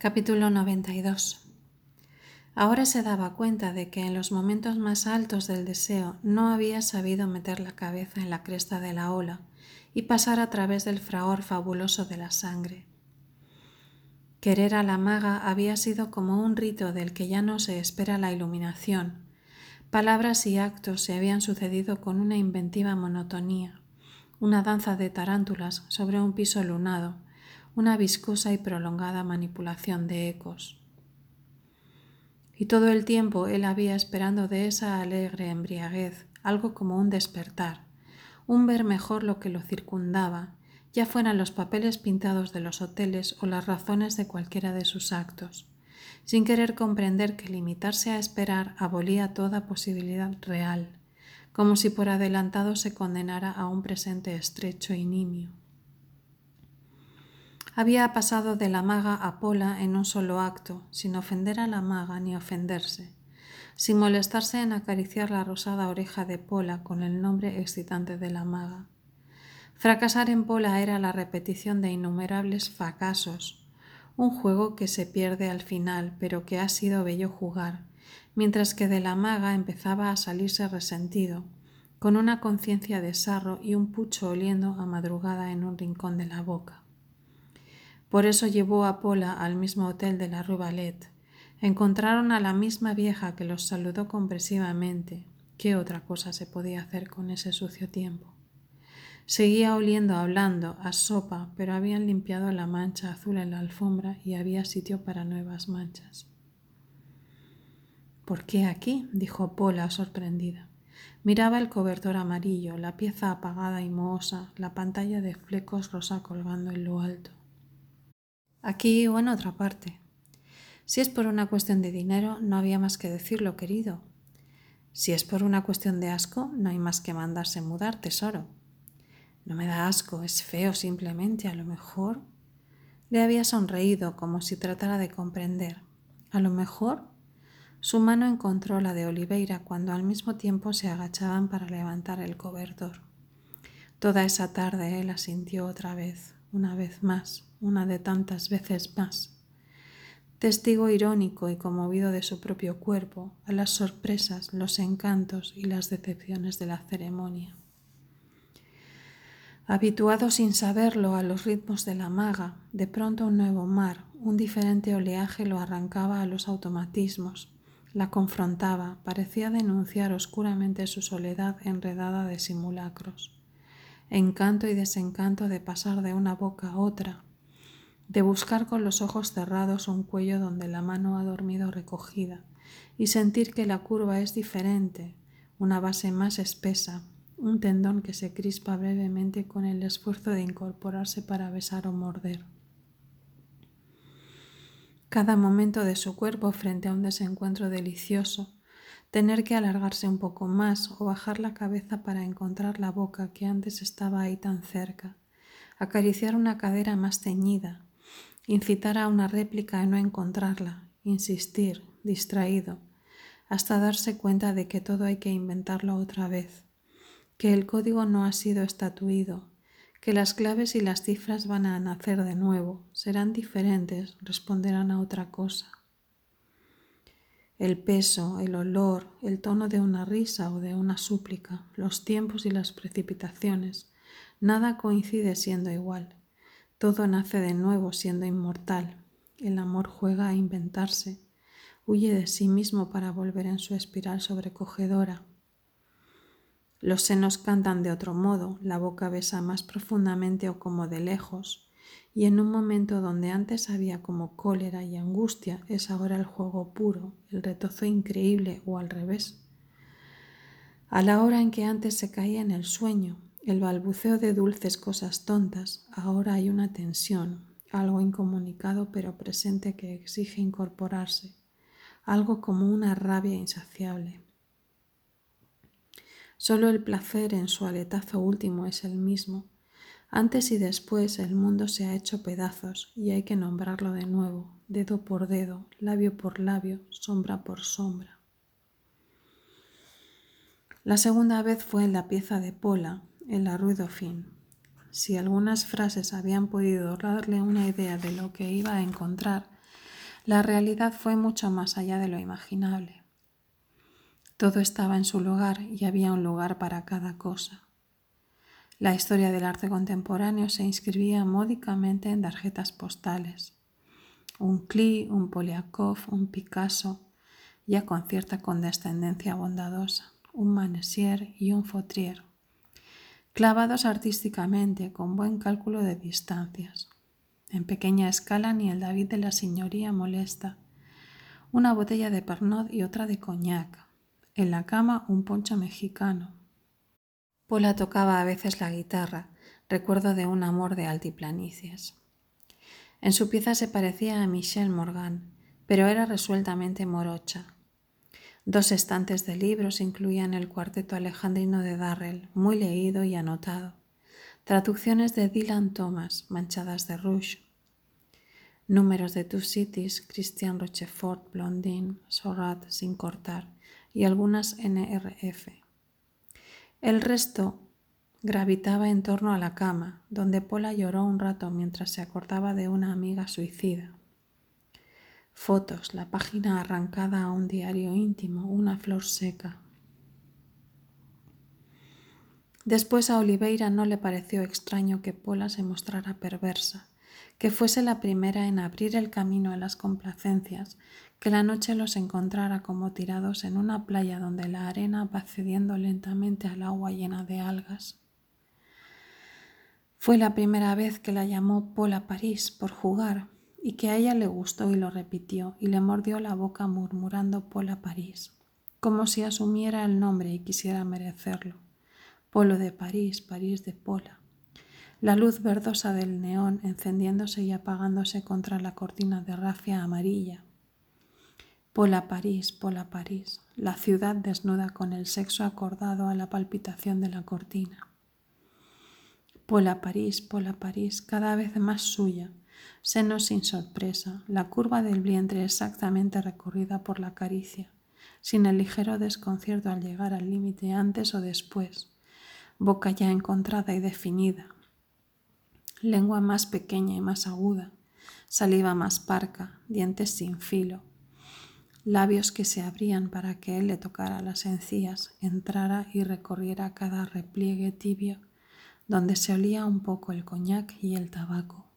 Capítulo 92 Ahora se daba cuenta de que en los momentos más altos del deseo no había sabido meter la cabeza en la cresta de la ola y pasar a través del fragor fabuloso de la sangre. Querer a la maga había sido como un rito del que ya no se espera la iluminación. Palabras y actos se habían sucedido con una inventiva monotonía, una danza de tarántulas sobre un piso lunado, una viscosa y prolongada manipulación de ecos. Y todo el tiempo él había esperando de esa alegre embriaguez algo como un despertar, un ver mejor lo que lo circundaba, ya fueran los papeles pintados de los hoteles o las razones de cualquiera de sus actos, sin querer comprender que limitarse a esperar abolía toda posibilidad real, como si por adelantado se condenara a un presente estrecho y nimio había pasado de la maga a Pola en un solo acto, sin ofender a la maga ni ofenderse, sin molestarse en acariciar la rosada oreja de Pola con el nombre excitante de la maga. Fracasar en Pola era la repetición de innumerables fracasos, un juego que se pierde al final, pero que ha sido bello jugar, mientras que de la maga empezaba a salirse resentido, con una conciencia de sarro y un pucho oliendo a madrugada en un rincón de la boca. Por eso llevó a Pola al mismo hotel de la Rue Ballet. Encontraron a la misma vieja que los saludó compresivamente. ¿Qué otra cosa se podía hacer con ese sucio tiempo? Seguía oliendo hablando a sopa, pero habían limpiado la mancha azul en la alfombra y había sitio para nuevas manchas. ¿Por qué aquí? dijo Pola sorprendida. Miraba el cobertor amarillo, la pieza apagada y mohosa, la pantalla de flecos rosa colgando en lo alto aquí o en otra parte. Si es por una cuestión de dinero, no había más que decirlo, querido. Si es por una cuestión de asco, no hay más que mandarse mudar, tesoro. No me da asco, es feo simplemente, a lo mejor. Le había sonreído como si tratara de comprender. A lo mejor su mano encontró la de Oliveira cuando al mismo tiempo se agachaban para levantar el cobertor. Toda esa tarde él la sintió otra vez, una vez más una de tantas veces más. Testigo irónico y conmovido de su propio cuerpo a las sorpresas, los encantos y las decepciones de la ceremonia. Habituado sin saberlo a los ritmos de la maga, de pronto un nuevo mar, un diferente oleaje lo arrancaba a los automatismos, la confrontaba, parecía denunciar oscuramente su soledad enredada de simulacros. Encanto y desencanto de pasar de una boca a otra, de buscar con los ojos cerrados un cuello donde la mano ha dormido recogida y sentir que la curva es diferente, una base más espesa, un tendón que se crispa brevemente con el esfuerzo de incorporarse para besar o morder. Cada momento de su cuerpo frente a un desencuentro delicioso, tener que alargarse un poco más o bajar la cabeza para encontrar la boca que antes estaba ahí tan cerca, acariciar una cadera más ceñida, incitar a una réplica y no encontrarla, insistir, distraído, hasta darse cuenta de que todo hay que inventarlo otra vez, que el código no ha sido estatuido, que las claves y las cifras van a nacer de nuevo, serán diferentes, responderán a otra cosa. El peso, el olor, el tono de una risa o de una súplica, los tiempos y las precipitaciones, nada coincide siendo igual. Todo nace de nuevo siendo inmortal. El amor juega a inventarse, huye de sí mismo para volver en su espiral sobrecogedora. Los senos cantan de otro modo, la boca besa más profundamente o como de lejos, y en un momento donde antes había como cólera y angustia, es ahora el juego puro, el retozo increíble o al revés. A la hora en que antes se caía en el sueño, el balbuceo de dulces cosas tontas, ahora hay una tensión, algo incomunicado pero presente que exige incorporarse, algo como una rabia insaciable. Solo el placer en su aletazo último es el mismo. Antes y después el mundo se ha hecho pedazos y hay que nombrarlo de nuevo, dedo por dedo, labio por labio, sombra por sombra. La segunda vez fue en la pieza de Pola, en la Rue Dauphine. Si algunas frases habían podido darle una idea de lo que iba a encontrar, La realidad fue mucho más allá de lo imaginable. Todo estaba en su lugar y había un lugar para cada cosa. La historia del arte contemporáneo se inscribía módicamente en tarjetas postales. Un Klee, un Poliakov, un Picasso, ya con cierta condescendencia bondadosa, un Manessier y un Fautrier, clavados artísticamente con buen cálculo de distancias. En pequeña escala ni el David de la señoría molesta. Una botella de Pernod y otra de coñac. En la cama un poncho mexicano, Pola tocaba a veces la guitarra, recuerdo de un amor de altiplanicies. En su pieza se parecía a Michel Morgan, pero era resueltamente morocha. Dos estantes de libros incluían el cuarteto alejandrino de Darrell, muy leído y anotado, traducciones de Dylan Thomas, manchadas de rouge, números de Two Cities, Christian Rochefort, Blondin, Sorat sin cortar y algunas NRF. El resto gravitaba en torno a la cama, donde Pola lloró un rato mientras se acordaba de una amiga suicida. Fotos, la página arrancada a un diario íntimo, una flor seca. Después a Oliveira no le pareció extraño que Pola se mostrara perversa, que fuese la primera en abrir el camino a las complacencias, que la noche los encontrara como tirados en una playa donde la arena va cediendo lentamente al agua llena de algas. Fue la primera vez que la llamó Pola París por jugar y que a ella le gustó y lo repitió y le mordió la boca murmurando Pola París, como si asumiera el nombre y quisiera merecerlo. Polo de París, París de Pola. La luz verdosa del neón encendiéndose y apagándose contra la cortina de rafia amarilla Pola París, Pola París, la ciudad desnuda con el sexo acordado a la palpitación de la cortina. Pola París, Pola París, cada vez más suya, seno sin sorpresa, la curva del vientre exactamente recorrida por la caricia, sin el ligero desconcierto al llegar al límite antes o después, boca ya encontrada y definida, lengua más pequeña y más aguda, saliva más parca, dientes sin filo, labios que se abrían para que él le tocara las encías, entrara y recorriera cada repliegue tibio donde se olía un poco el coñac y el tabaco.